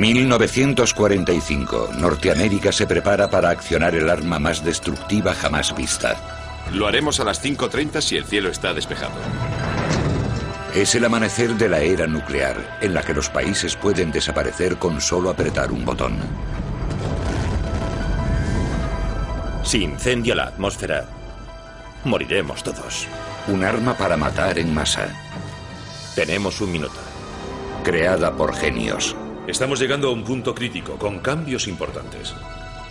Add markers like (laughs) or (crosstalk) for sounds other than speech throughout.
1945. Norteamérica se prepara para accionar el arma más destructiva jamás vista. Lo haremos a las 5.30 si el cielo está despejado. Es el amanecer de la era nuclear, en la que los países pueden desaparecer con solo apretar un botón. Si incendia la atmósfera, moriremos todos. Un arma para matar en masa. Tenemos un minuto. Creada por genios. Estamos llegando a un punto crítico, con cambios importantes.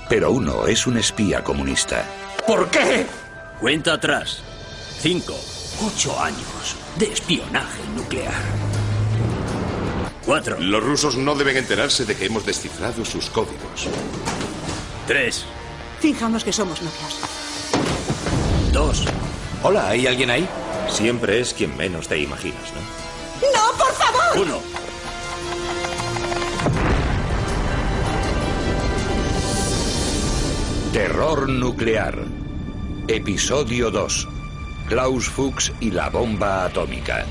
Pero uno es un espía comunista. ¿Por qué? Cuenta atrás. Cinco. Ocho años de espionaje nuclear. Cuatro. Los rusos no deben enterarse de que hemos descifrado sus códigos. Tres. Fijamos que somos novios. Dos. Hola, ¿hay alguien ahí? Siempre es quien menos te imaginas, ¿no? ¡No, por favor! Uno. Terror nuclear. Episodio 2. Klaus Fuchs y la bomba atómica.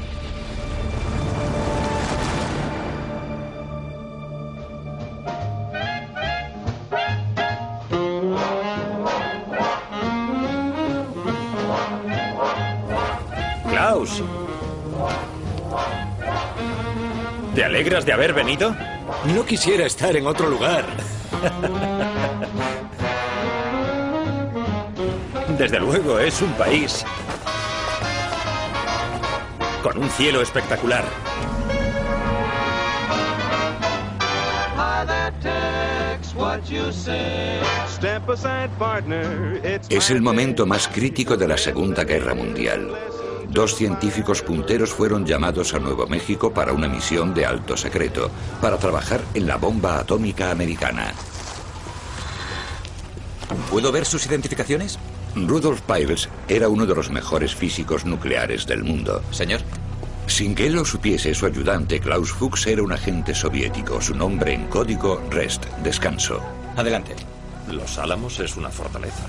Klaus. ¿Te alegras de haber venido? No quisiera estar en otro lugar. (laughs) Desde luego, es un país con un cielo espectacular. Es el momento más crítico de la Segunda Guerra Mundial. Dos científicos punteros fueron llamados a Nuevo México para una misión de alto secreto, para trabajar en la bomba atómica americana. ¿Puedo ver sus identificaciones? Rudolf Peierls era uno de los mejores físicos nucleares del mundo. Señor. Sin que él lo supiese, su ayudante Klaus Fuchs era un agente soviético. Su nombre en código Rest, descanso. Adelante. Los Álamos es una fortaleza.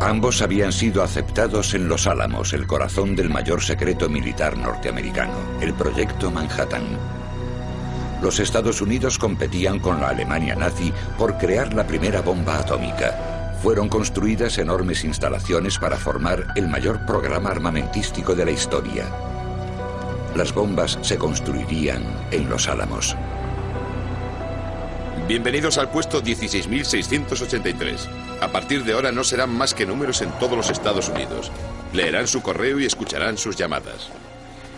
Ambos habían sido aceptados en Los Álamos, el corazón del mayor secreto militar norteamericano, el Proyecto Manhattan. Los Estados Unidos competían con la Alemania nazi por crear la primera bomba atómica. Fueron construidas enormes instalaciones para formar el mayor programa armamentístico de la historia. Las bombas se construirían en Los Álamos. Bienvenidos al puesto 16.683. A partir de ahora no serán más que números en todos los Estados Unidos. Leerán su correo y escucharán sus llamadas.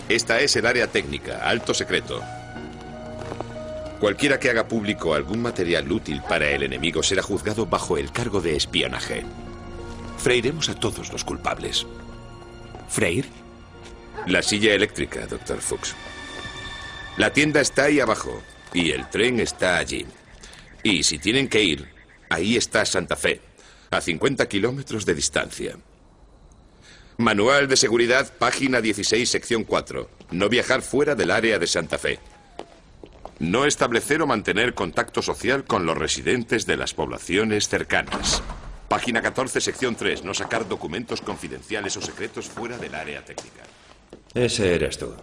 Esta es el área técnica, alto secreto. Cualquiera que haga público algún material útil para el enemigo será juzgado bajo el cargo de espionaje. Freiremos a todos los culpables. ¿Freir? La silla eléctrica, doctor Fuchs. La tienda está ahí abajo y el tren está allí. Y si tienen que ir, ahí está Santa Fe, a 50 kilómetros de distancia. Manual de seguridad, página 16, sección 4. No viajar fuera del área de Santa Fe. No establecer o mantener contacto social con los residentes de las poblaciones cercanas. Página 14, sección 3. No sacar documentos confidenciales o secretos fuera del área técnica. Ese eres tú.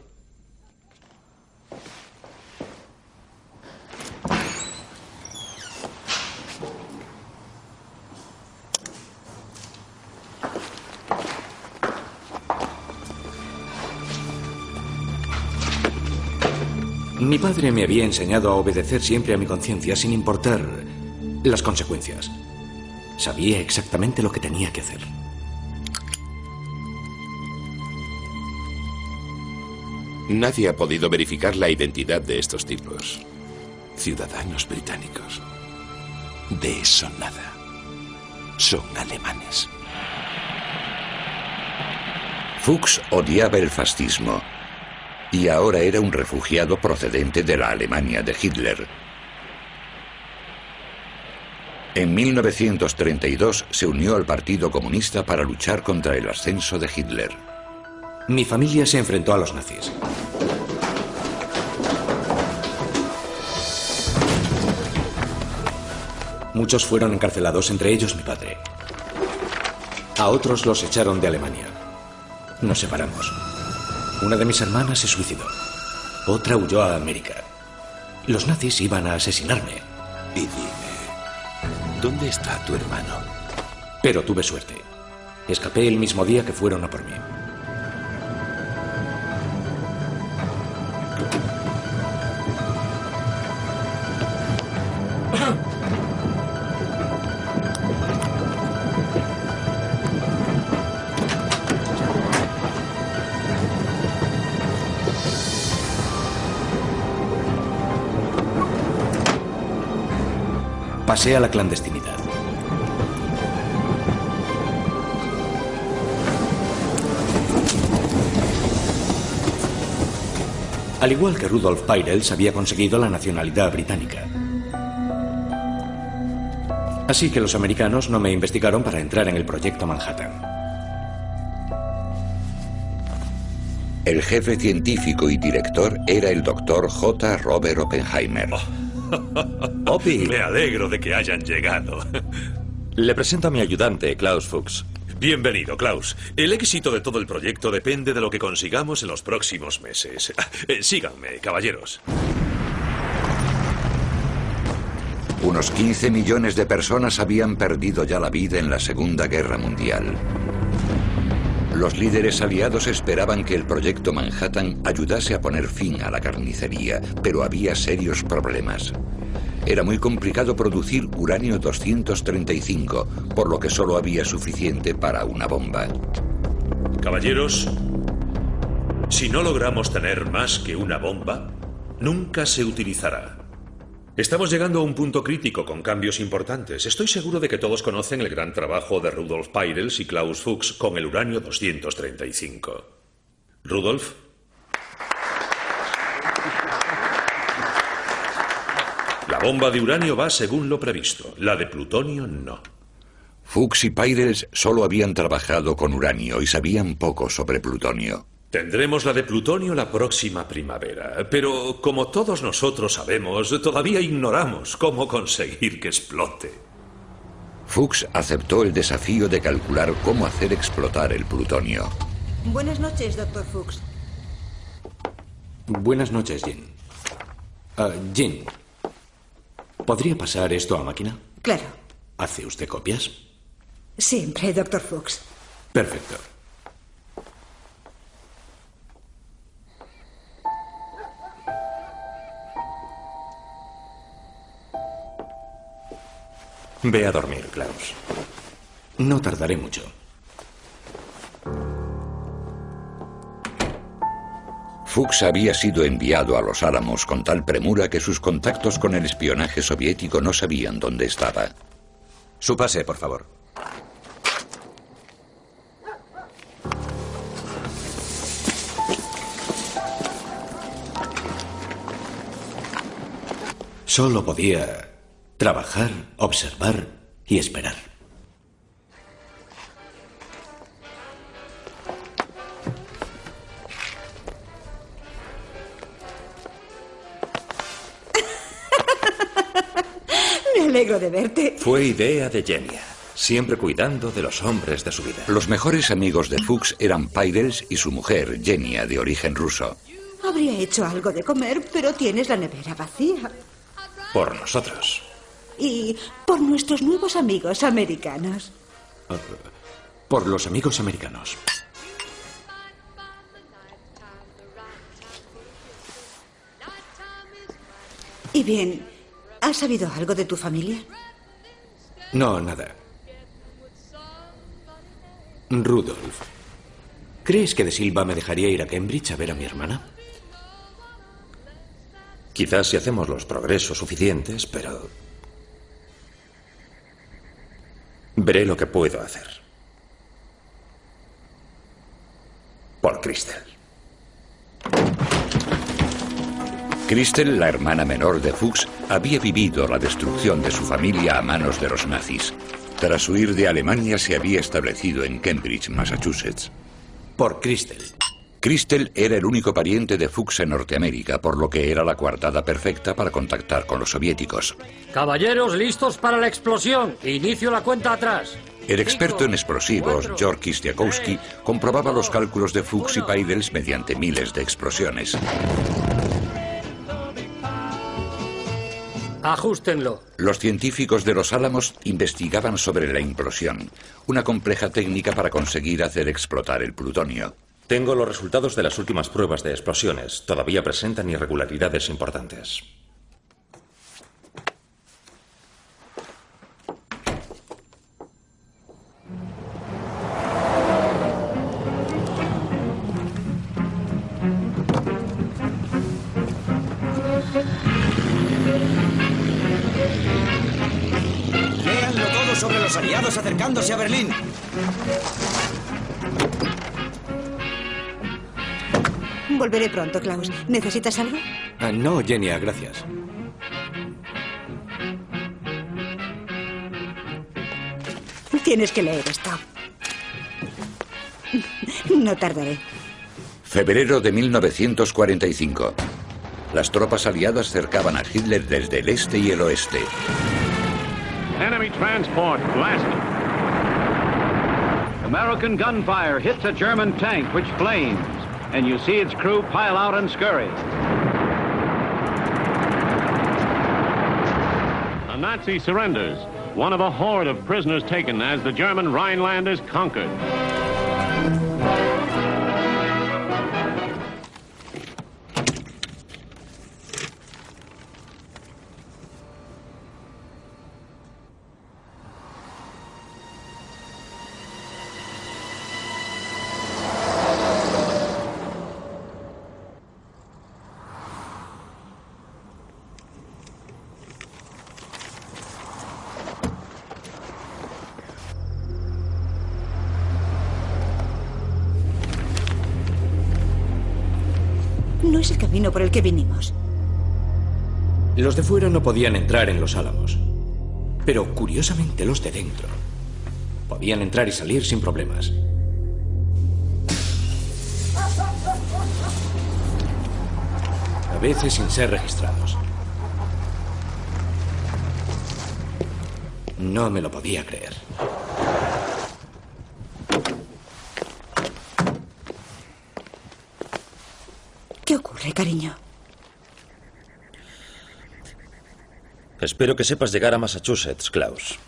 Mi padre me había enseñado a obedecer siempre a mi conciencia sin importar las consecuencias. Sabía exactamente lo que tenía que hacer. Nadie ha podido verificar la identidad de estos tipos. Ciudadanos británicos. De eso nada. Son alemanes. Fuchs odiaba el fascismo y ahora era un refugiado procedente de la Alemania de Hitler. En 1932 se unió al Partido Comunista para luchar contra el ascenso de Hitler. Mi familia se enfrentó a los nazis. Muchos fueron encarcelados, entre ellos mi padre. A otros los echaron de Alemania. Nos separamos. Una de mis hermanas se suicidó. Otra huyó a América. Los nazis iban a asesinarme. Y dime, ¿dónde está tu hermano? Pero tuve suerte. Escapé el mismo día que fueron a por mí. Pasé a la clandestinidad. Al igual que Rudolf Peirels había conseguido la nacionalidad británica. Así que los americanos no me investigaron para entrar en el proyecto Manhattan. El jefe científico y director era el doctor J. Robert Oppenheimer. (laughs) Opie, Me alegro de que hayan llegado. le presento a mi ayudante, Klaus Fuchs. Bienvenido, Klaus. El éxito de todo el proyecto depende de lo que consigamos en los próximos meses. Eh, síganme, caballeros. Unos 15 millones de personas habían perdido ya la vida en la Segunda Guerra Mundial. Los líderes aliados esperaban que el proyecto Manhattan ayudase a poner fin a la carnicería, pero había serios problemas. Era muy complicado producir uranio 235, por lo que solo había suficiente para una bomba. Caballeros, si no logramos tener más que una bomba, nunca se utilizará. Estamos llegando a un punto crítico con cambios importantes. Estoy seguro de que todos conocen el gran trabajo de Rudolf Peirels y Klaus Fuchs con el uranio 235. Rudolf, la bomba de uranio va según lo previsto, la de plutonio no. Fuchs y Peirels solo habían trabajado con uranio y sabían poco sobre plutonio. Tendremos la de plutonio la próxima primavera, pero como todos nosotros sabemos, todavía ignoramos cómo conseguir que explote. Fuchs aceptó el desafío de calcular cómo hacer explotar el plutonio. Buenas noches, doctor Fuchs. Buenas noches, Jean. Ah, Jean, ¿podría pasar esto a máquina? Claro. ¿Hace usted copias? Siempre, doctor Fuchs. Perfecto. Ve a dormir, Klaus. No tardaré mucho. Fuchs había sido enviado a los Álamos con tal premura que sus contactos con el espionaje soviético no sabían dónde estaba. Su pase, por favor. Solo podía trabajar, observar y esperar. (laughs) Me alegro de verte. Fue idea de Genia, siempre cuidando de los hombres de su vida. Los mejores amigos de Fuchs eran Peirels y su mujer, Genia, de origen ruso. Habría hecho algo de comer, pero tienes la nevera vacía. Por nosotros. Y por nuestros nuevos amigos americanos. Por los amigos americanos. Y bien, ¿has sabido algo de tu familia? No, nada. Rudolf, ¿crees que de Silva me dejaría ir a Cambridge a ver a mi hermana? Quizás si hacemos los progresos suficientes, pero... Veré lo que puedo hacer. Por Crystal. Christel, la hermana menor de Fuchs, había vivido la destrucción de su familia a manos de los nazis. Tras huir de Alemania se había establecido en Cambridge, Massachusetts. Por Crystal. Christel era el único pariente de Fuchs en Norteamérica, por lo que era la coartada perfecta para contactar con los soviéticos. Caballeros, listos para la explosión. Inicio la cuenta atrás. El experto en explosivos, Georg Kistiakowski, comprobaba los cálculos de Fuchs y Paidels mediante miles de explosiones. Ajustenlo. Los científicos de los Álamos investigaban sobre la implosión, una compleja técnica para conseguir hacer explotar el plutonio. Tengo los resultados de las últimas pruebas de explosiones. Todavía presentan irregularidades importantes. Léanlo todo sobre los aliados acercándose a Berlín. Volveré pronto, Klaus. ¿Necesitas algo? Ah, no, Genia, gracias. Tienes que leer esto. No tardaré. Febrero de 1945. Las tropas aliadas cercaban a Hitler desde el este y el oeste. Enemy transport blasted. American gunfire hits a German tank which flames, and you see its crew pile out and scurry. A Nazi surrenders, one of a horde of prisoners taken as the German Rhineland is conquered. Por el que vinimos. Los de fuera no podían entrar en los álamos. Pero curiosamente los de dentro podían entrar y salir sin problemas. A veces sin ser registrados. No me lo podía creer. ¿Qué ocurre, cariño? Espero que sepas llegar a Massachusetts, Klaus.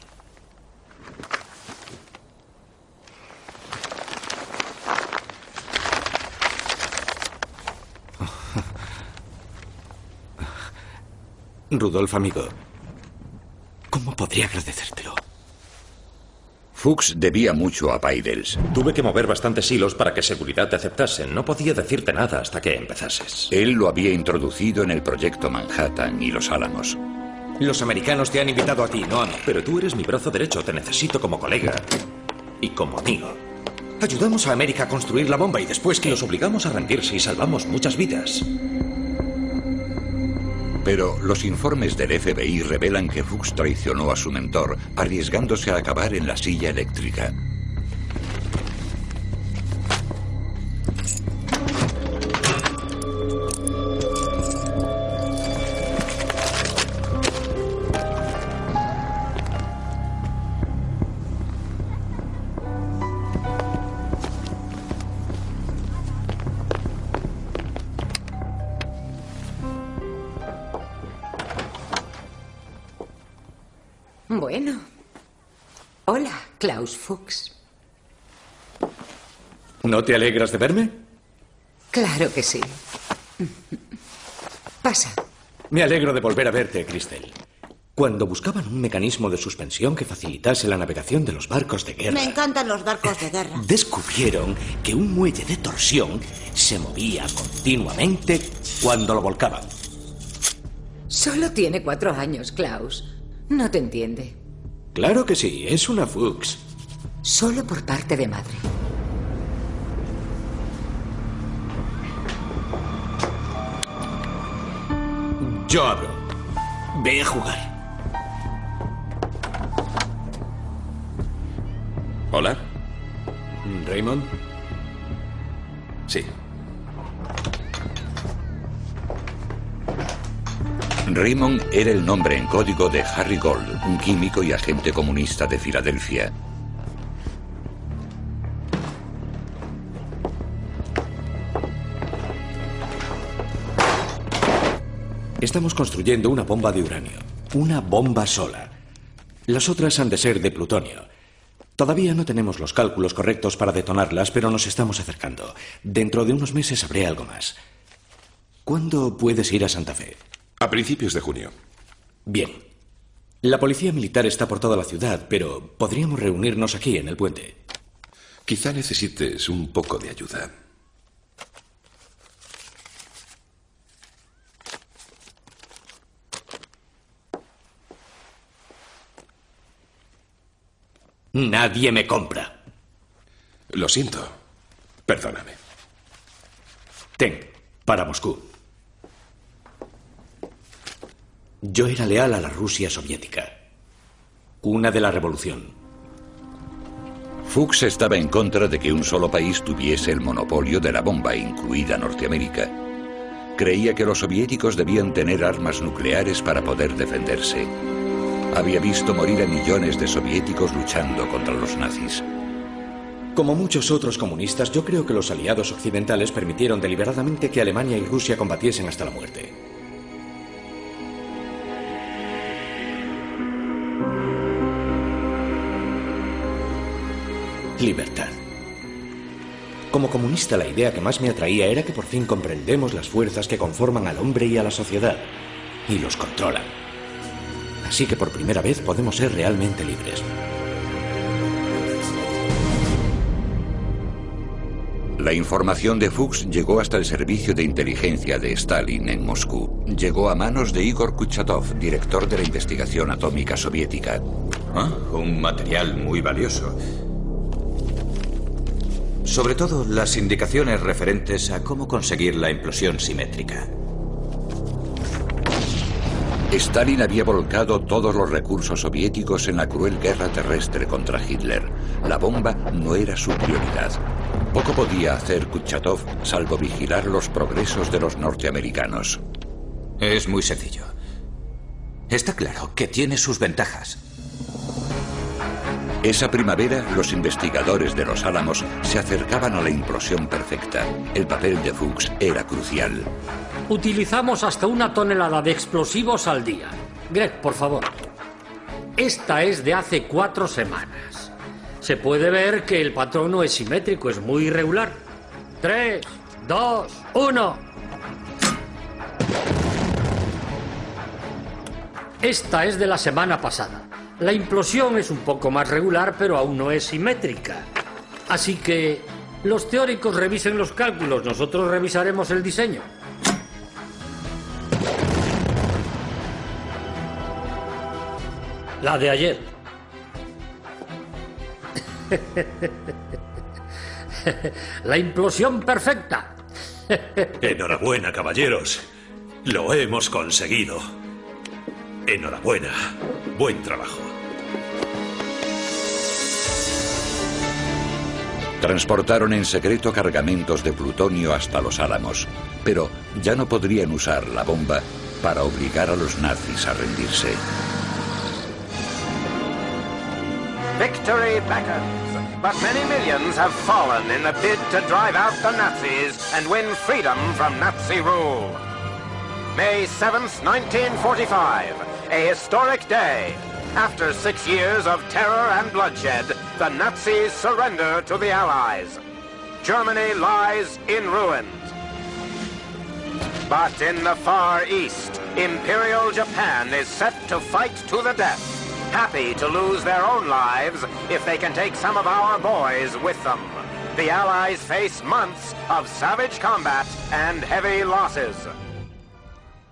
(laughs) Rudolf, amigo. ¿Cómo podría agradecértelo? Fuchs debía mucho a Paidels. Tuve que mover bastantes hilos para que seguridad te aceptasen. No podía decirte nada hasta que empezases. Él lo había introducido en el proyecto Manhattan y los Álamos. Los americanos te han invitado a ti, no a mí. Pero tú eres mi brazo derecho. Te necesito como colega y como amigo. Ayudamos a América a construir la bomba y después que... Los obligamos a rendirse y salvamos muchas vidas. Pero los informes del FBI revelan que Fuchs traicionó a su mentor, arriesgándose a acabar en la silla eléctrica. Bueno. Hola, Klaus Fuchs. ¿No te alegras de verme? Claro que sí. Pasa. Me alegro de volver a verte, Cristel. Cuando buscaban un mecanismo de suspensión que facilitase la navegación de los barcos de guerra, Me encantan los barcos de guerra. descubrieron que un muelle de torsión se movía continuamente cuando lo volcaban. Solo tiene cuatro años, Klaus. No te entiende. Claro que sí, es una Fuchs. Solo por parte de madre. Yo abro. Ve a jugar. Hola. Raymond. Raymond era el nombre en código de Harry Gold, un químico y agente comunista de Filadelfia. Estamos construyendo una bomba de uranio. Una bomba sola. Las otras han de ser de plutonio. Todavía no tenemos los cálculos correctos para detonarlas, pero nos estamos acercando. Dentro de unos meses sabré algo más. ¿Cuándo puedes ir a Santa Fe? A principios de junio. Bien. La policía militar está por toda la ciudad, pero podríamos reunirnos aquí, en el puente. Quizá necesites un poco de ayuda. Nadie me compra. Lo siento. Perdóname. Ten, para Moscú. Yo era leal a la Rusia soviética. Una de la revolución. Fuchs estaba en contra de que un solo país tuviese el monopolio de la bomba, incluida Norteamérica. Creía que los soviéticos debían tener armas nucleares para poder defenderse. Había visto morir a millones de soviéticos luchando contra los nazis. Como muchos otros comunistas, yo creo que los aliados occidentales permitieron deliberadamente que Alemania y Rusia combatiesen hasta la muerte. Libertad. Como comunista la idea que más me atraía era que por fin comprendemos las fuerzas que conforman al hombre y a la sociedad y los controlan. Así que por primera vez podemos ser realmente libres. La información de Fuchs llegó hasta el servicio de inteligencia de Stalin en Moscú. Llegó a manos de Igor Kuchatov, director de la investigación atómica soviética. Ah, un material muy valioso. Sobre todo las indicaciones referentes a cómo conseguir la implosión simétrica. Stalin había volcado todos los recursos soviéticos en la cruel guerra terrestre contra Hitler. La bomba no era su prioridad. Poco podía hacer Kuchatov salvo vigilar los progresos de los norteamericanos. Es muy sencillo. Está claro que tiene sus ventajas. Esa primavera, los investigadores de los Álamos se acercaban a la implosión perfecta. El papel de Fuchs era crucial. Utilizamos hasta una tonelada de explosivos al día. Greg, por favor. Esta es de hace cuatro semanas. Se puede ver que el patrón no es simétrico, es muy irregular. Tres, dos, uno. Esta es de la semana pasada. La implosión es un poco más regular, pero aún no es simétrica. Así que los teóricos revisen los cálculos, nosotros revisaremos el diseño. La de ayer. (laughs) La implosión perfecta. Enhorabuena, caballeros. Lo hemos conseguido. Enhorabuena. Buen trabajo. Transportaron en secreto cargamentos de plutonio hasta los Álamos, pero ya no podrían usar la bomba para obligar a los nazis a rendirse. Victory beckons, but many millions have fallen in the bid to drive out the Nazis and win freedom from Nazi rule. May 7th, 1945, a historic day. After six years of terror and bloodshed, the Nazis surrender to the Allies. Germany lies in ruins. But in the Far East, Imperial Japan is set to fight to the death, happy to lose their own lives if they can take some of our boys with them. The Allies face months of savage combat and heavy losses.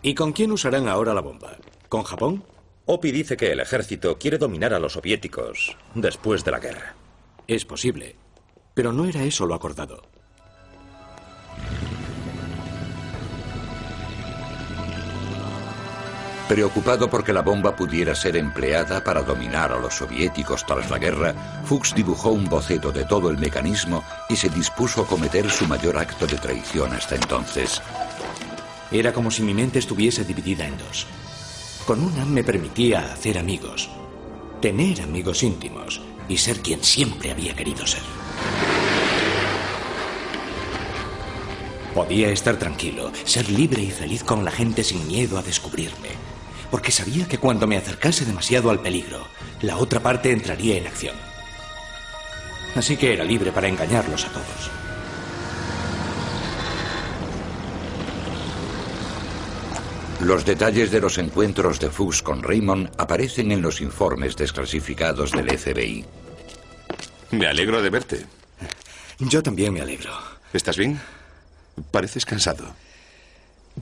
¿Y con quién usarán ahora la bomba? ¿Con Japón? Opi dice que el ejército quiere dominar a los soviéticos después de la guerra. Es posible, pero no era eso lo acordado. Preocupado porque la bomba pudiera ser empleada para dominar a los soviéticos tras la guerra, Fuchs dibujó un boceto de todo el mecanismo y se dispuso a cometer su mayor acto de traición hasta entonces. Era como si mi mente estuviese dividida en dos. Con una me permitía hacer amigos, tener amigos íntimos y ser quien siempre había querido ser. Podía estar tranquilo, ser libre y feliz con la gente sin miedo a descubrirme. porque sabía que cuando me acercase demasiado al peligro, la otra parte entraría en acción. Así que era libre para engañarlos a todos. Los detalles de los encuentros de Fuchs con Raymond aparecen en los informes desclasificados del FBI. Me alegro de verte. Yo también me alegro. ¿Estás bien? Pareces cansado.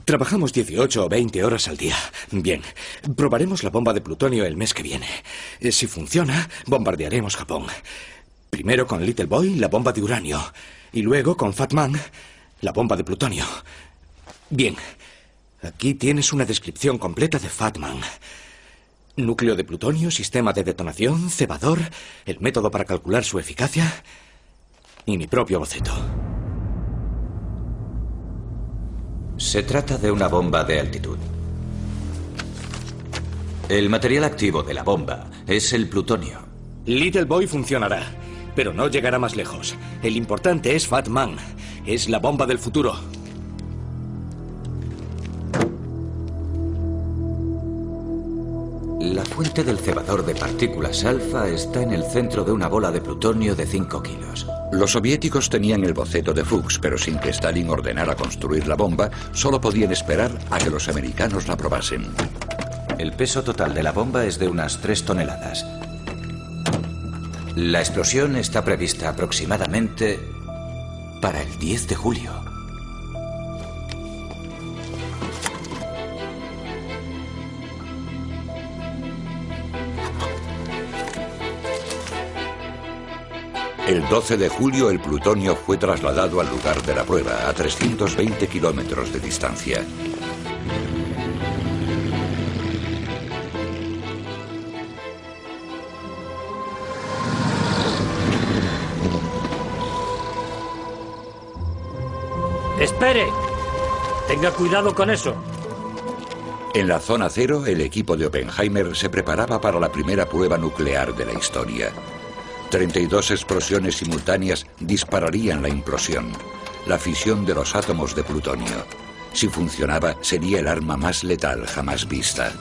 Trabajamos 18 o 20 horas al día. Bien, probaremos la bomba de plutonio el mes que viene. Eh, Si funciona, bombardearemos Japón. Primero con Little Boy, la bomba de uranio. Y luego con Fat Man, la bomba de plutonio. Bien, aquí tienes una descripción completa de Fat Man. Núcleo de plutonio, sistema de detonación, cebador, el método para calcular su eficacia y mi propio boceto. Se trata de una bomba de altitud. El material activo de la bomba es el plutonio. Little Boy funcionará, pero no llegará más lejos. El importante es Fat Man. Es la bomba del futuro. La fuente del cebador de partículas alfa está en el centro de una bola de plutonio de 5 kilos. Los soviéticos tenían el boceto de Fuchs, pero sin que Stalin ordenara construir la bomba, solo podían esperar a que los americanos la probasen. El peso total de la bomba es de unas 3 toneladas. La explosión está prevista aproximadamente para el 10 de julio. El 12 de julio el plutonio fue trasladado al lugar de la prueba, a 320 kilómetros de distancia. ¡Espere! Tenga cuidado con eso. En la zona cero, el equipo de Oppenheimer se preparaba para la primera prueba nuclear de la historia. 32 explosiones simultáneas dispararían la implosión, la fisión de los átomos de plutonio. Si funcionaba, sería el arma más letal jamás vista.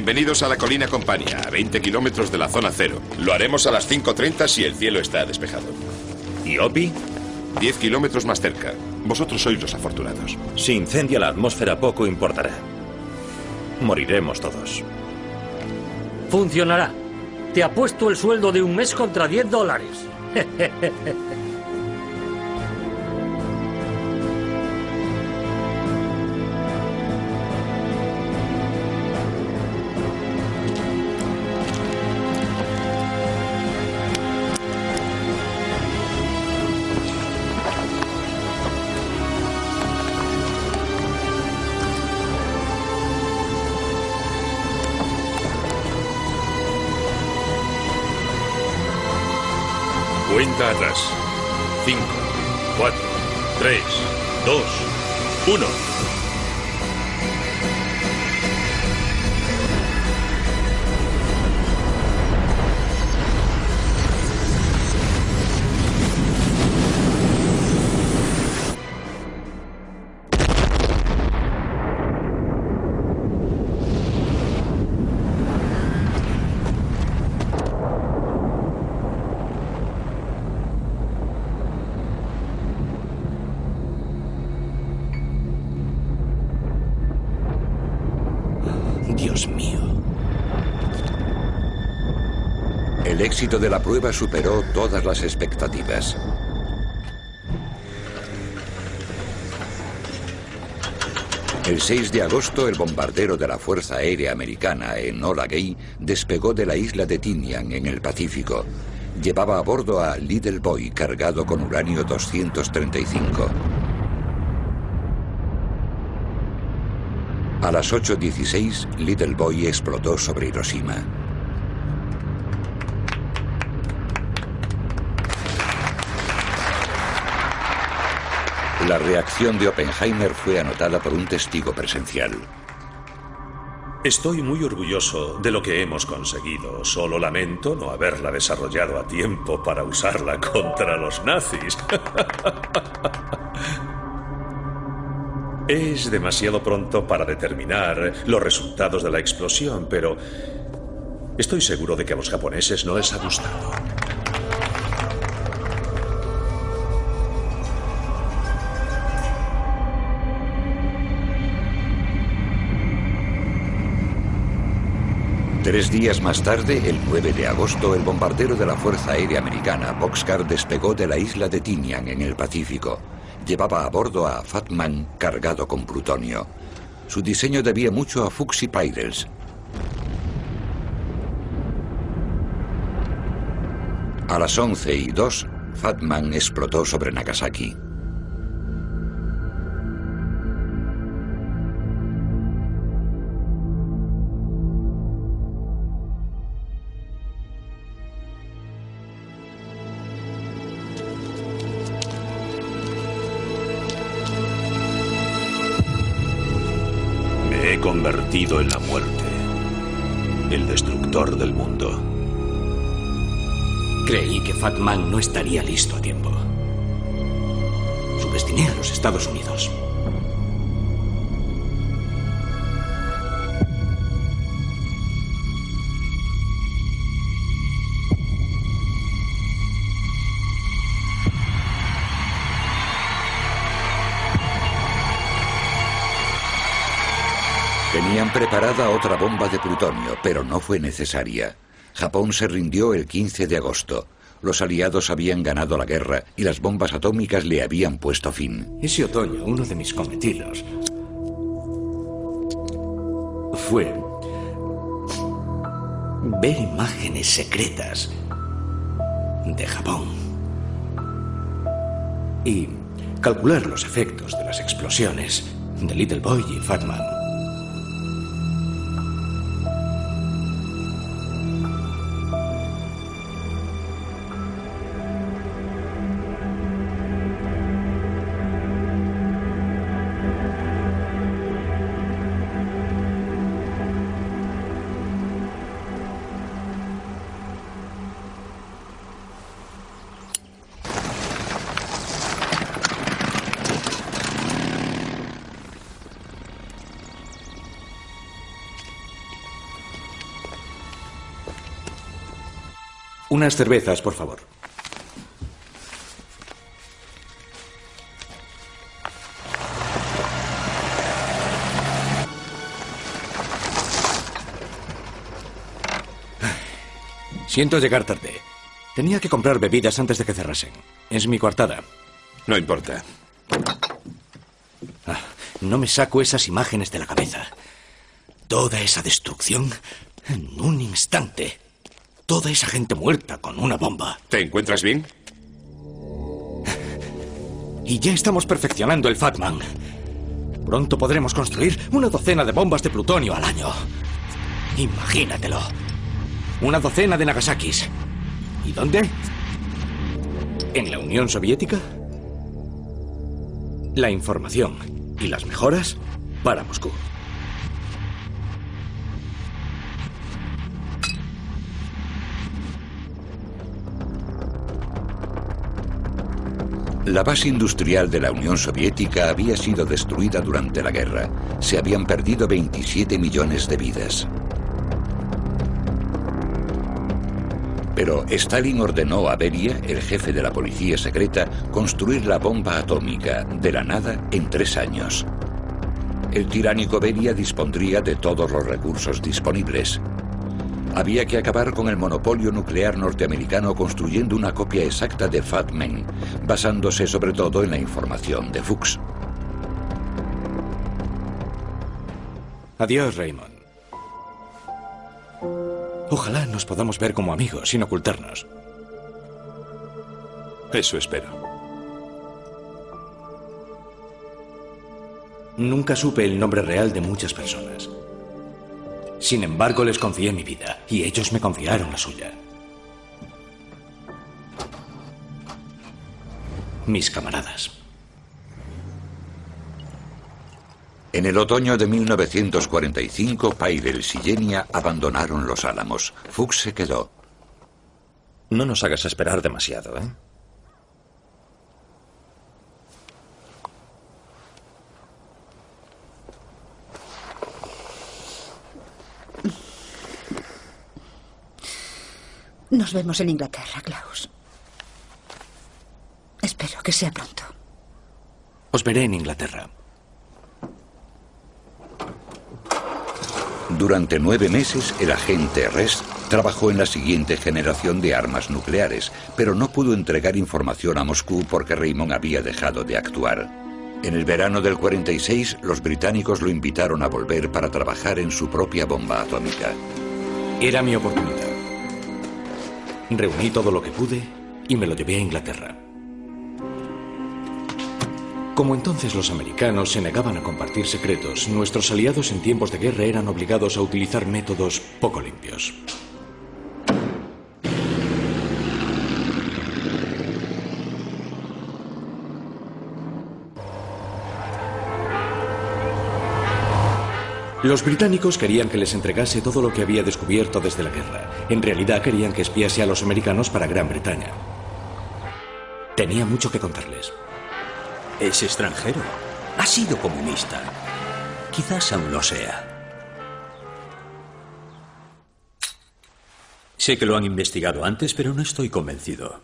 Bienvenidos a la Colina Compañía, a 20 kilómetros de la zona cero. Lo haremos a las 5.30 si el cielo está despejado. ¿Y Opi? 10 kilómetros más cerca. Vosotros sois los afortunados. Si incendia la atmósfera, poco importará. Moriremos todos. Funcionará. Te apuesto el sueldo de un mes contra 10 dólares. (laughs) prueba superó todas las expectativas. El 6 de agosto, el bombardero de la Fuerza Aérea Americana, Enola Gay, despegó de la isla de Tinian, en el Pacífico. Llevaba a bordo a Little Boy cargado con uranio 235. A las 8.16, Little Boy explotó sobre Hiroshima. La reacción de Oppenheimer fue anotada por un testigo presencial. Estoy muy orgulloso de lo que hemos conseguido. Solo lamento no haberla desarrollado a tiempo para usarla (laughs) contra los nazis. (laughs) es demasiado pronto para determinar los resultados de la explosión, pero estoy seguro de que a los japoneses no les ha gustado. Tres días más tarde, el 9 de agosto, el bombardero de la Fuerza Aérea Americana, Boxcar, despegó de la isla de Tinian, en el Pacífico. Llevaba a bordo a Fatman cargado con plutonio. Su diseño debía mucho a y Peidels. A las 11 y 2, Fatman explotó sobre Nagasaki. Convertido en la muerte, el destructor del mundo. Creí que Fatman no estaría listo a tiempo. Subestimé a los Estados Unidos. Preparada otra bomba de plutonio, pero no fue necesaria. Japón se rindió el 15 de agosto. Los aliados habían ganado la guerra y las bombas atómicas le habían puesto fin. Ese otoño, uno de mis cometidos fue ver imágenes secretas de Japón y calcular los efectos de las explosiones de Little Boy y Fatman. Unas cervezas, por favor. Siento llegar tarde. Tenía que comprar bebidas antes de que cerrasen. Es mi coartada. No importa. Ah, no me saco esas imágenes de la cabeza. Toda esa destrucción en un instante. Toda esa gente muerta con una bomba. ¿Te encuentras bien? Y ya estamos perfeccionando el Fatman. Pronto podremos construir una docena de bombas de plutonio al año. Imagínatelo. Una docena de Nagasakis. ¿Y dónde? ¿En la Unión Soviética? La información y las mejoras para Moscú. La base industrial de la Unión Soviética había sido destruida durante la guerra. Se habían perdido 27 millones de vidas. Pero Stalin ordenó a Beria, el jefe de la policía secreta, construir la bomba atómica de la nada en tres años. El tiránico Beria dispondría de todos los recursos disponibles. Había que acabar con el monopolio nuclear norteamericano construyendo una copia exacta de Fat Man, basándose sobre todo en la información de Fuchs. Adiós, Raymond. Ojalá nos podamos ver como amigos sin ocultarnos. Eso espero. Nunca supe el nombre real de muchas personas. Sin embargo, les confié mi vida y ellos me confiaron la suya. Mis camaradas. En el otoño de 1945, Pyrels y Genia abandonaron los Álamos. Fuchs se quedó. No nos hagas esperar demasiado, ¿eh? Nos vemos en Inglaterra, Klaus. Espero que sea pronto. Os veré en Inglaterra. Durante nueve meses, el agente Rest trabajó en la siguiente generación de armas nucleares, pero no pudo entregar información a Moscú porque Raymond había dejado de actuar. En el verano del 46, los británicos lo invitaron a volver para trabajar en su propia bomba atómica. Era mi oportunidad. Reuní todo lo que pude y me lo llevé a Inglaterra. Como entonces los americanos se negaban a compartir secretos, nuestros aliados en tiempos de guerra eran obligados a utilizar métodos poco limpios. Los británicos querían que les entregase todo lo que había descubierto desde la guerra. En realidad querían que espiase a los americanos para Gran Bretaña. Tenía mucho que contarles. Es extranjero. Ha sido comunista. Quizás aún lo sea. Sé que lo han investigado antes, pero no estoy convencido.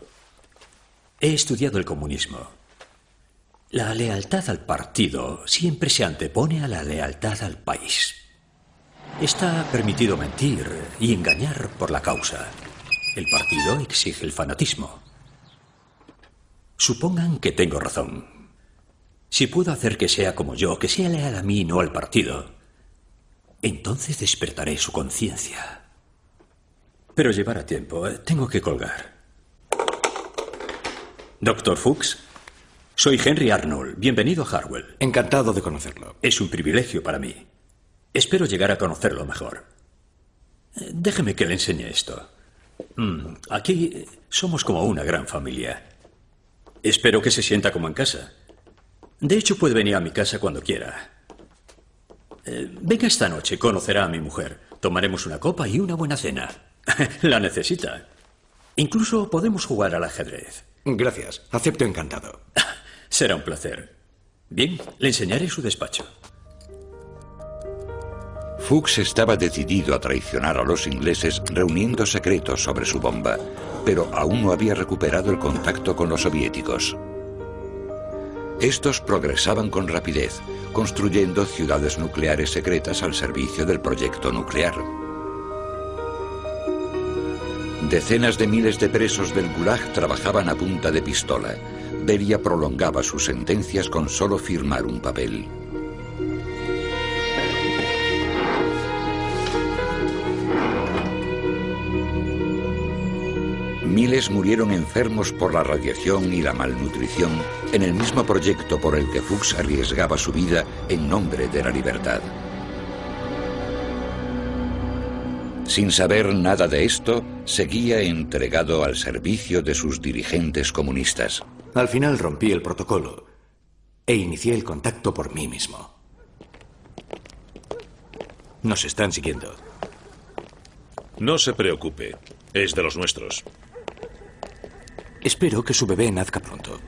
He estudiado el comunismo. La lealtad al partido siempre se antepone a la lealtad al país. Está permitido mentir y engañar por la causa. El partido exige el fanatismo. Supongan que tengo razón. Si puedo hacer que sea como yo, que sea leal a mí y no al partido, entonces despertaré su conciencia. Pero llevará tiempo. Tengo que colgar. Doctor Fuchs, soy Henry Arnold. Bienvenido a Harwell. Encantado de conocerlo. Es un privilegio para mí. Espero llegar a conocerlo mejor. Eh, Déjeme que le enseñe esto. Mm, Aquí somos como una gran familia. Espero que se sienta como en casa. De hecho, puede venir a mi casa cuando quiera. Eh, Venga esta noche, conocerá a mi mujer. Tomaremos una copa y una buena cena. (laughs) La necesita. Incluso podemos jugar al ajedrez. Gracias. Acepto encantado. (laughs) Será un placer. Bien, le enseñaré su despacho. Fuchs estaba decidido a traicionar a los ingleses reuniendo secretos sobre su bomba, pero aún no había recuperado el contacto con los soviéticos. Estos progresaban con rapidez, construyendo ciudades nucleares secretas al servicio del proyecto nuclear. Decenas de miles de presos del Gulag trabajaban a punta de pistola. Beria prolongaba sus sentencias con solo firmar un papel. Miles murieron enfermos por la radiación y la malnutrición en el mismo proyecto por el que Fuchs arriesgaba su vida en nombre de la libertad. Sin saber nada de esto, seguía entregado al servicio de sus dirigentes comunistas. Al final rompí el protocolo e inicié el contacto por mí mismo. Nos están siguiendo. No se preocupe. Es de los nuestros. Espero que su bebé nazca pronto.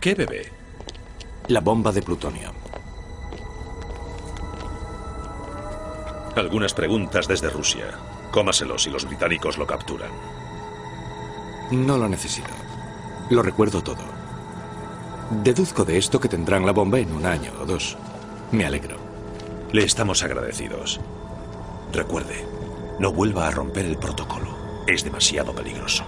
¿Qué bebé? La bomba de plutonio. Algunas preguntas desde Rusia. Cómaselo si los británicos lo capturan. No lo necesito. Lo recuerdo todo. Deduzco de esto que tendrán la bomba en un año o dos. Me alegro. Le estamos agradecidos. Recuerde, no vuelva a romper el protocolo. Es demasiado peligroso.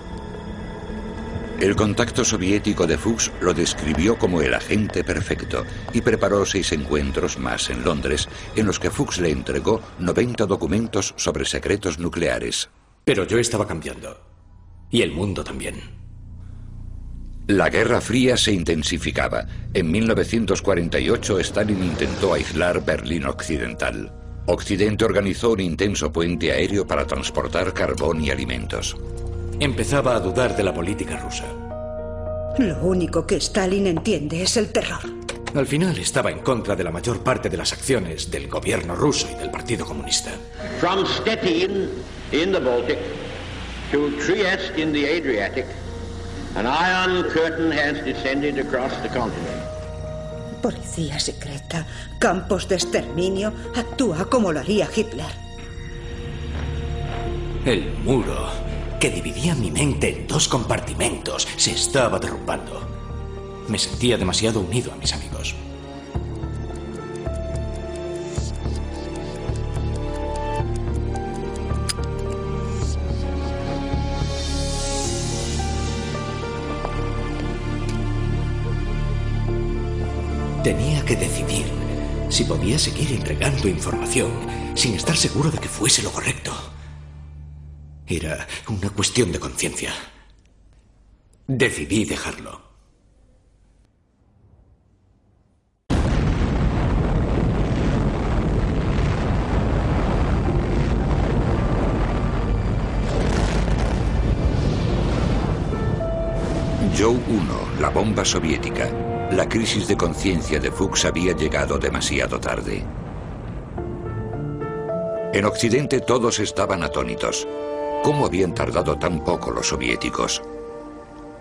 El contacto soviético de Fuchs lo describió como el agente perfecto y preparó seis encuentros más en Londres en los que Fuchs le entregó 90 documentos sobre secretos nucleares. Pero yo estaba cambiando. Y el mundo también. La Guerra Fría se intensificaba. En 1948 Stalin intentó aislar Berlín Occidental. Occidente organizó un intenso puente aéreo para transportar carbón y alimentos. Empezaba a dudar de la política rusa. Lo único que Stalin entiende es el terror. Al final estaba en contra de la mayor parte de las acciones del gobierno ruso y del Partido Comunista. From Stettin in the Baltic to Trieste in the Adriatic, an iron curtain has descended across the continent. Policía secreta, campos de exterminio, actúa como lo haría Hitler. El muro que dividía mi mente en dos compartimentos se estaba derrumbando. Me sentía demasiado unido a mis amigos. Tenía que decidir si podía seguir entregando información sin estar seguro de que fuese lo correcto. Era una cuestión de conciencia. Decidí dejarlo. Joe 1, la bomba soviética. La crisis de conciencia de Fuchs había llegado demasiado tarde. En Occidente todos estaban atónitos. ¿Cómo habían tardado tan poco los soviéticos?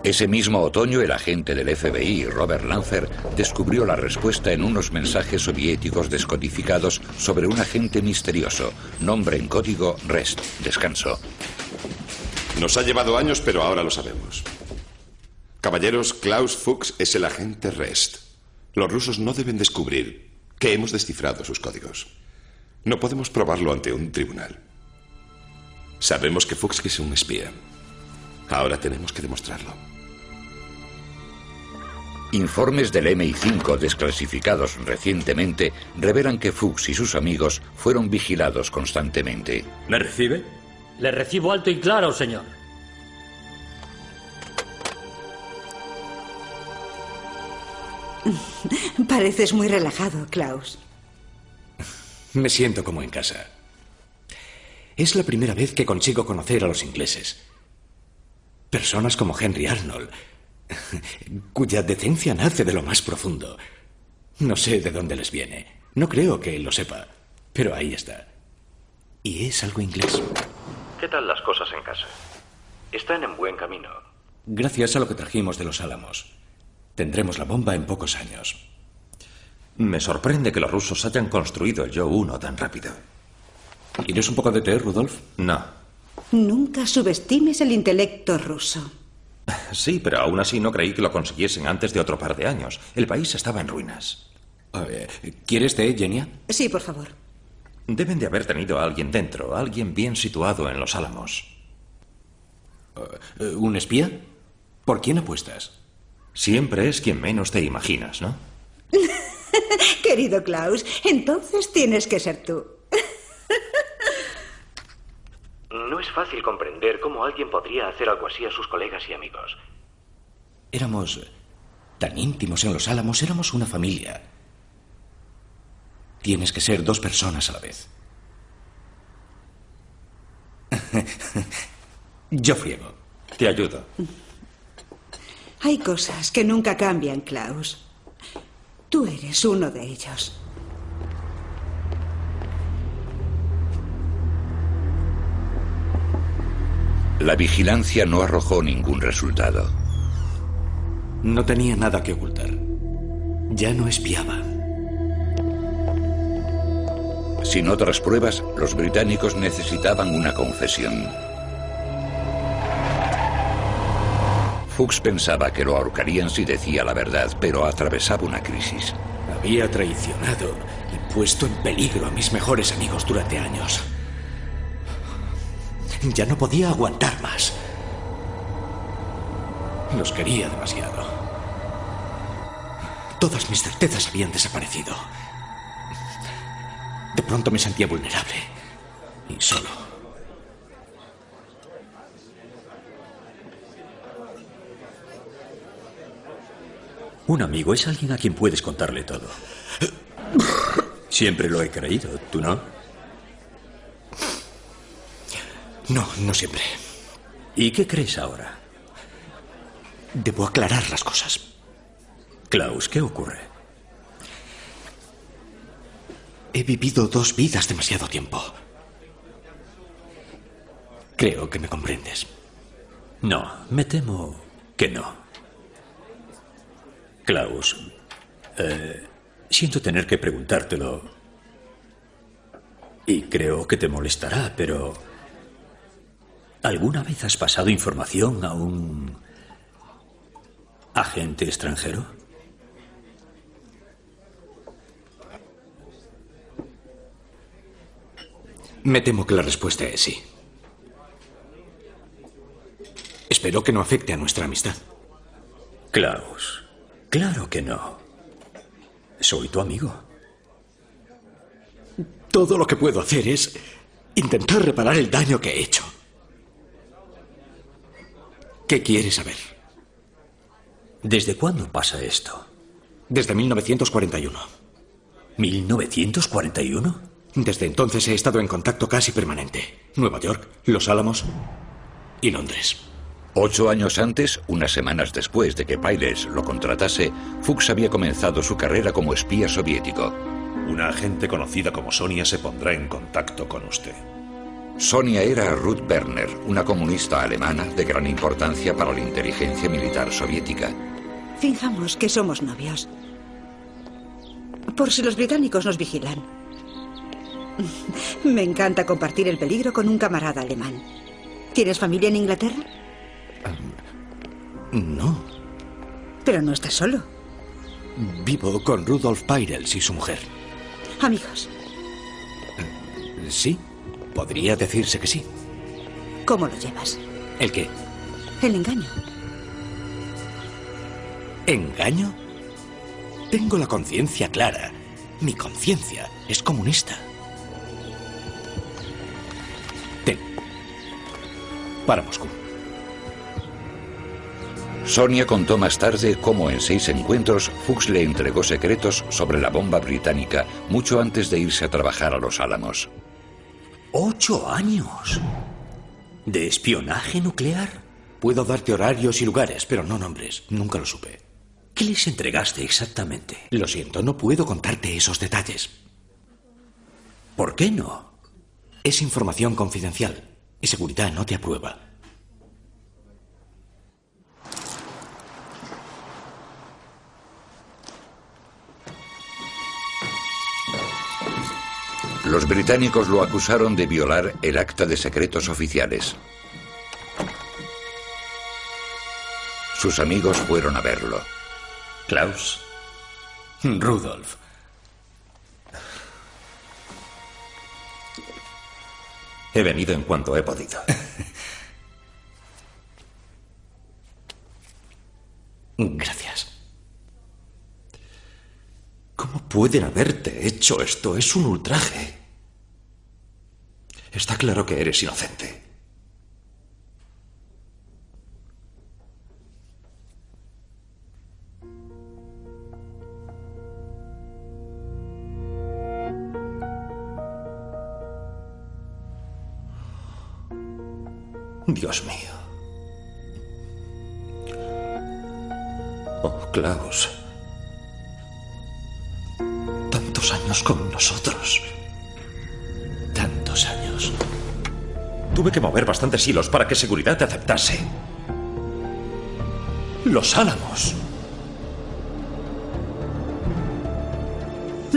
Ese mismo otoño el agente del FBI, Robert Lancer, descubrió la respuesta en unos mensajes soviéticos descodificados sobre un agente misterioso, nombre en código REST, descanso. Nos ha llevado años, pero ahora lo sabemos. Caballeros, Klaus Fuchs es el agente REST. Los rusos no deben descubrir que hemos descifrado sus códigos. No podemos probarlo ante un tribunal. Sabemos que Fuchs es un espía. Ahora tenemos que demostrarlo. Informes del MI5 desclasificados recientemente revelan que Fuchs y sus amigos fueron vigilados constantemente. ¿Le recibe? Le recibo alto y claro, señor. Pareces muy relajado, Klaus. Me siento como en casa. Es la primera vez que consigo conocer a los ingleses. Personas como Henry Arnold, (laughs) cuya decencia nace de lo más profundo. No sé de dónde les viene. No creo que él lo sepa, pero ahí está. Y es algo inglés. ¿Qué tal las cosas en casa? Están en buen camino. Gracias a lo que trajimos de los Álamos. Tendremos la bomba en pocos años. Me sorprende que los rusos hayan construido el Yo-1 tan rápido. ¿Quieres un poco de té, Rudolf? No. Nunca subestimes el intelecto ruso. (laughs) Sí, pero aún así no creí que lo consiguiesen antes de otro par de años. El país estaba en ruinas. Ver, ¿Quieres té, Genia? Sí, por favor. Deben de haber tenido a alguien dentro, alguien bien situado en los álamos. Uh, ¿Un espía? ¿Por quién apuestas? Siempre es quien menos te imaginas, ¿no? (laughs) (laughs) Querido Klaus, entonces tienes que ser tú. No es fácil comprender cómo alguien podría hacer algo así a sus colegas y amigos. Éramos tan íntimos en los álamos, éramos una familia. Tienes que ser dos personas a la vez. (laughs) Yo friego. Te ayudo. Hay cosas que nunca cambian, Klaus. Tú eres uno de ellos. La vigilancia no arrojó ningún resultado. No tenía nada que ocultar. Ya no espiaba. Sin otras pruebas, los británicos necesitaban una confesión. Fuchs pensaba que lo ahorcarían si decía la verdad, pero atravesaba una crisis. Había traicionado y puesto en peligro a mis mejores amigos durante años. Ya no podía aguantar más. Los quería demasiado. Todas mis certezas habían desaparecido. De pronto me sentía vulnerable y solo. Un amigo es alguien a quien puedes contarle todo. Siempre lo he creído, ¿tú no? No, no siempre. ¿Y qué crees ahora? Debo aclarar las cosas. Klaus, ¿qué ocurre? He vivido dos vidas demasiado tiempo. Creo que me comprendes. No, me temo que no. Klaus, eh, siento tener que preguntártelo. Y creo que te molestará, pero... ¿Alguna vez has pasado información a un agente extranjero? Me temo que la respuesta es sí. Espero que no afecte a nuestra amistad. Klaus, claro que no. Soy tu amigo. Todo lo que puedo hacer es intentar reparar el daño que he hecho. ¿Qué quieres saber? ¿Desde cuándo pasa esto? Desde 1941. ¿1941? Desde entonces he estado en contacto casi permanente. Nueva York, Los Álamos y Londres. Ocho años antes, unas semanas después de que Piles lo contratase, Fuchs había comenzado su carrera como espía soviético. Una agente conocida como Sonia se pondrá en contacto con usted. Sonia era Ruth Werner, una comunista alemana de gran importancia para la inteligencia militar soviética. Fijamos que somos novios. Por si los británicos nos vigilan. Me encanta compartir el peligro con un camarada alemán. ¿Tienes familia en Inglaterra? No. Pero no estás solo. Vivo con Rudolf Peirels y su mujer. Amigos. Sí, podría decirse que sí. ¿Cómo lo llevas? ¿El qué? El engaño. ¿Engaño? Tengo la conciencia clara. Mi conciencia es comunista. Ten. Para Moscú. Sonia contó más tarde cómo en seis encuentros Fuchs le entregó secretos sobre la bomba británica mucho antes de irse a trabajar a los Álamos. ¿Ocho años? ¿De espionaje nuclear? Puedo darte horarios y lugares, pero no nombres. Nunca lo supe. ¿Qué les entregaste exactamente? Lo siento, no puedo contarte esos detalles. ¿Por qué no? Es información confidencial y seguridad no te aprueba. Los británicos lo acusaron de violar el acta de secretos oficiales. Sus amigos fueron a verlo. Klaus. Rudolf. He venido en cuanto he podido. (laughs) Gracias. ¿Cómo pueden haberte hecho esto? Es un ultraje. Está claro que eres inocente. Dios mío. Oh, Klaus. Tantos años con nosotros. Tuve que mover bastantes hilos para que seguridad te aceptase. Los Álamos.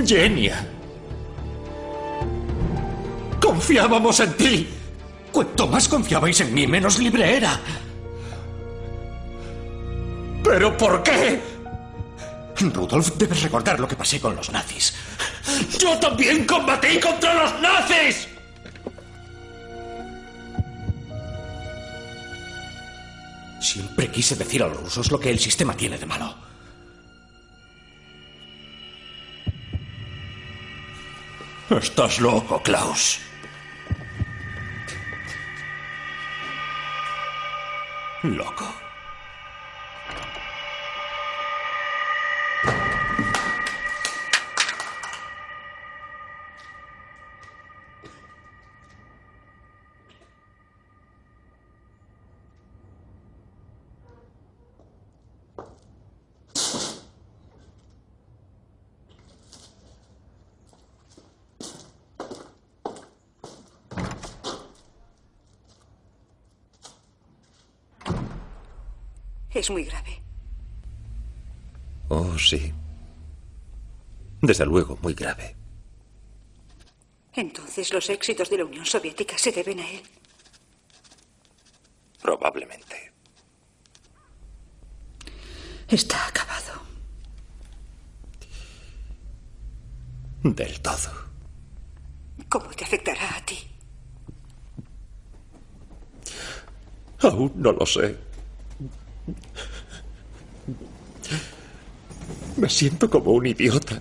Genia. Confiábamos en ti. Cuanto más confiabais en mí, menos libre era. ¿Pero por qué? Rudolf, debes recordar lo que pasé con los nazis. ¡Yo también combatí contra los nazis! Quise decir a los rusos lo que el sistema tiene de malo. Estás loco, Klaus. Loco. Es muy grave. Oh, sí. Desde luego, muy grave. Entonces los éxitos de la Unión Soviética se deben a él. Probablemente. Está acabado. Del todo. ¿Cómo te afectará a ti? Aún no lo sé. Me siento como un idiota.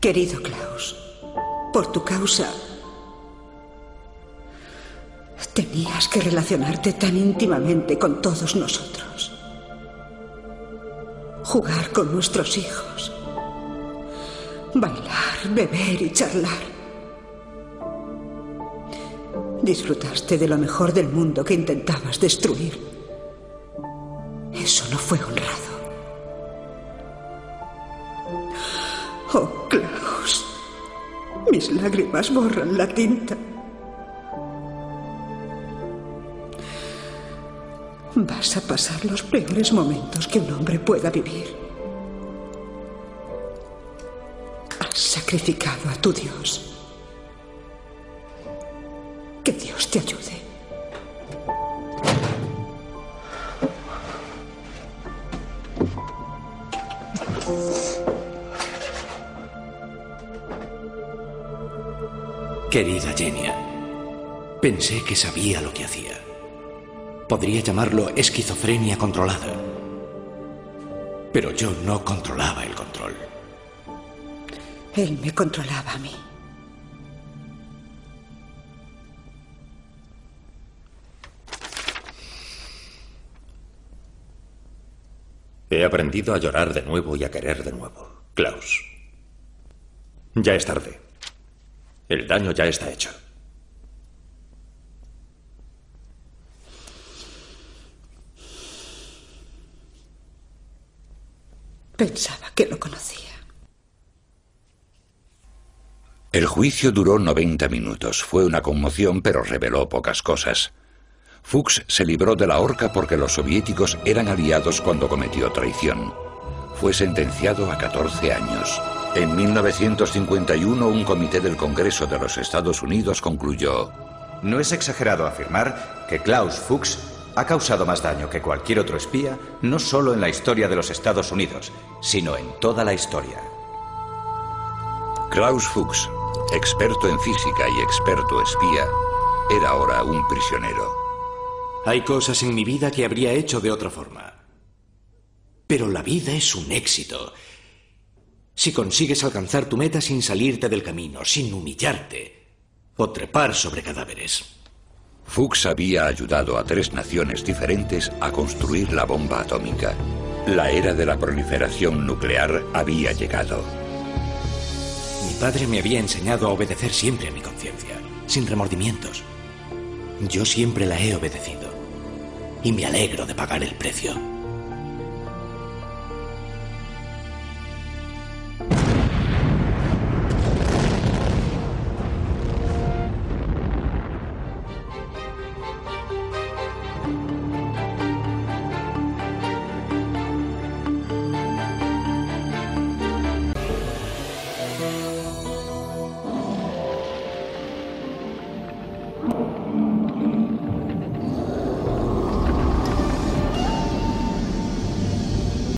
Querido Klaus, por tu causa tenías que relacionarte tan íntimamente con todos nosotros. Jugar con nuestros hijos. Bailar, beber y charlar. Disfrutaste de lo mejor del mundo que intentabas destruir. Eso no fue honrado. Oh, Klaus. Mis lágrimas borran la tinta. Vas a pasar los peores momentos que un hombre pueda vivir. Has sacrificado a tu Dios. Dios te ayude. Querida Genia, pensé que sabía lo que hacía. Podría llamarlo esquizofrenia controlada. Pero yo no controlaba el control. Él me controlaba a mí. He aprendido a llorar de nuevo y a querer de nuevo. Klaus. Ya es tarde. El daño ya está hecho. Pensaba que lo conocía. El juicio duró 90 minutos. Fue una conmoción, pero reveló pocas cosas. Fuchs se libró de la horca porque los soviéticos eran aliados cuando cometió traición. Fue sentenciado a 14 años. En 1951, un comité del Congreso de los Estados Unidos concluyó: No es exagerado afirmar que Klaus Fuchs ha causado más daño que cualquier otro espía, no solo en la historia de los Estados Unidos, sino en toda la historia. Klaus Fuchs, experto en física y experto espía, era ahora un prisionero. Hay cosas en mi vida que habría hecho de otra forma. Pero la vida es un éxito. Si consigues alcanzar tu meta sin salirte del camino, sin humillarte o trepar sobre cadáveres. Fuchs había ayudado a tres naciones diferentes a construir la bomba atómica. La era de la proliferación nuclear había llegado. Mi padre me había enseñado a obedecer siempre a mi conciencia, sin remordimientos. Yo siempre la he obedecido. Y me alegro de pagar el precio.